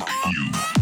fuck you.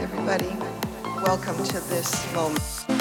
everybody. Welcome to this moment.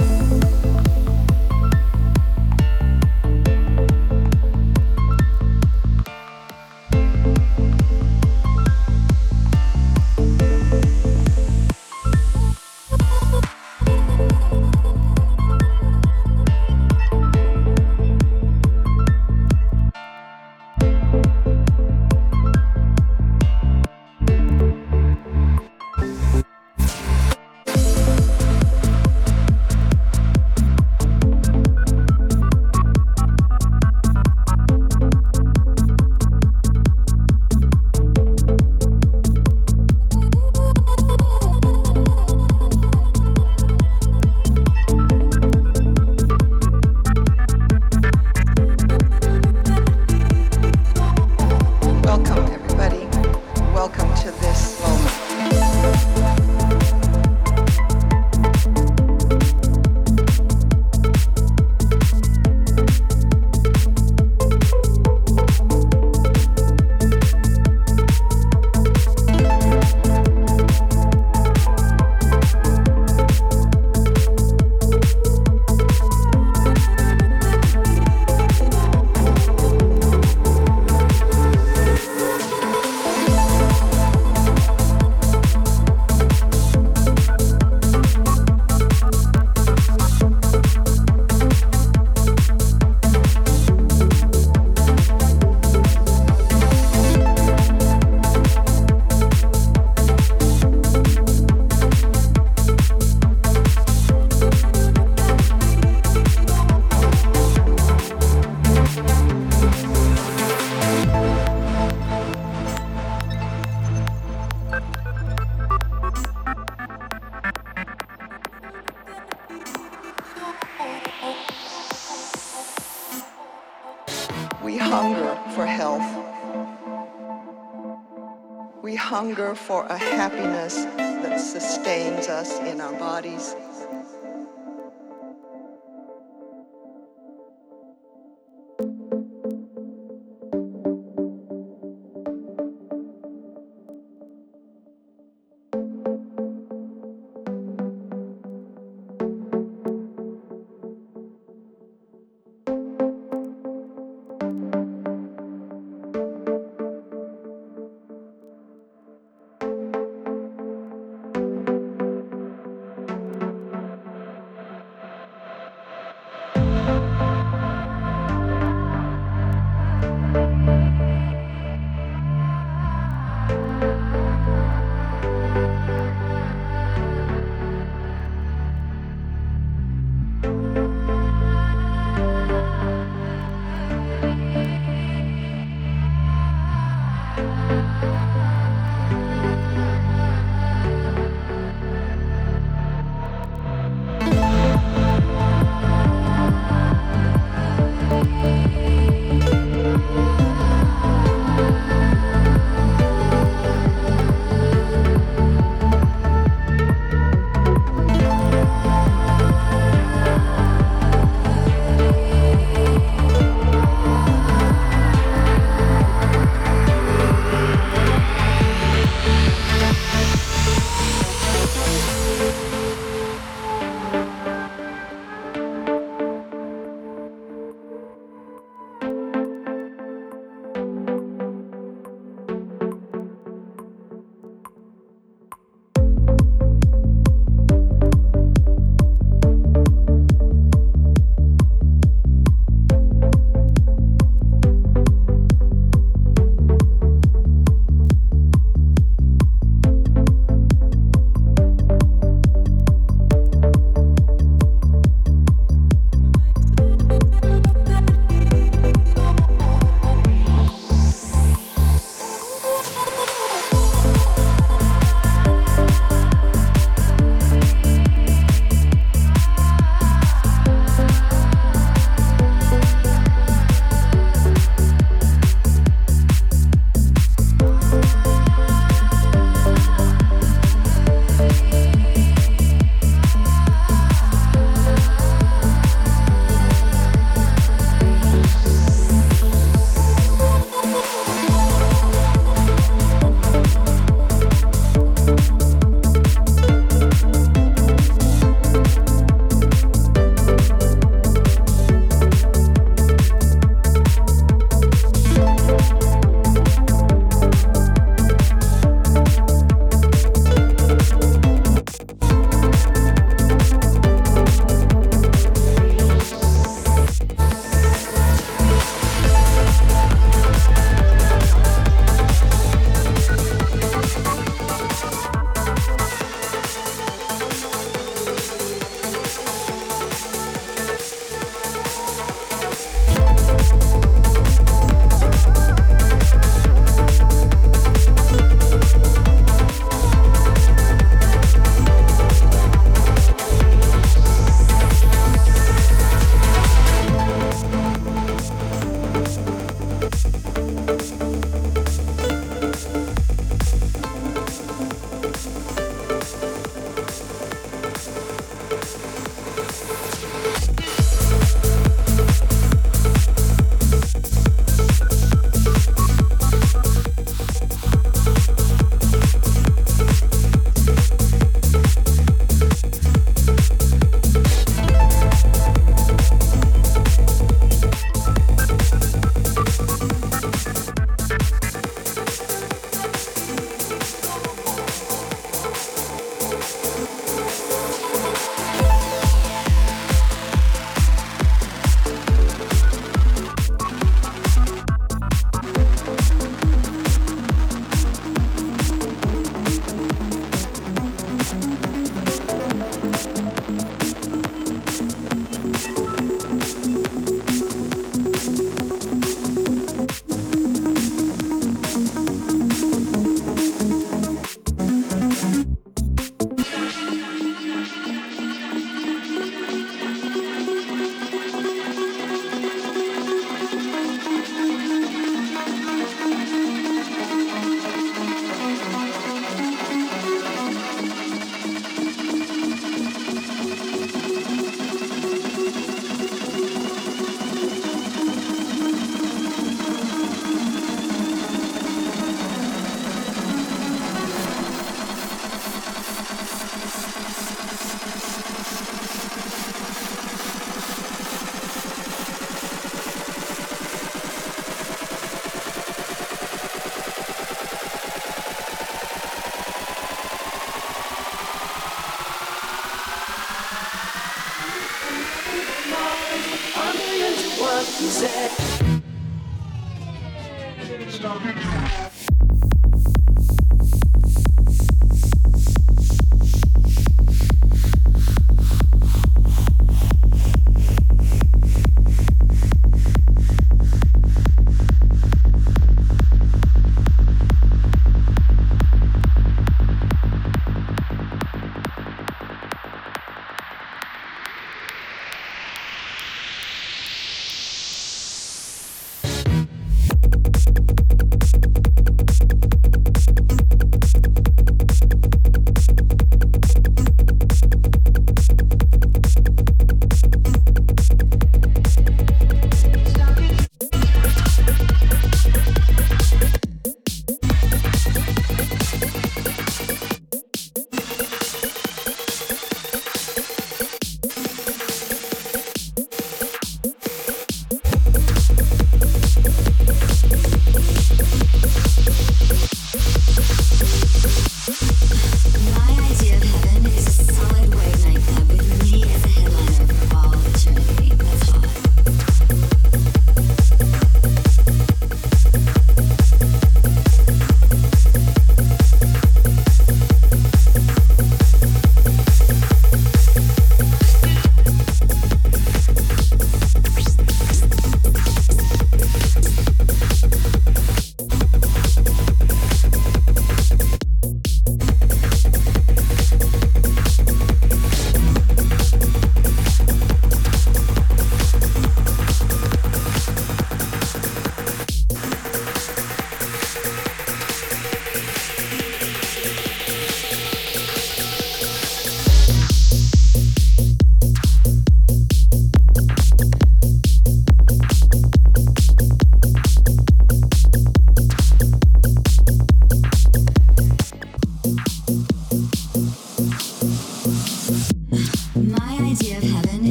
For a happiness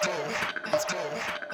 Let's do. Let's do.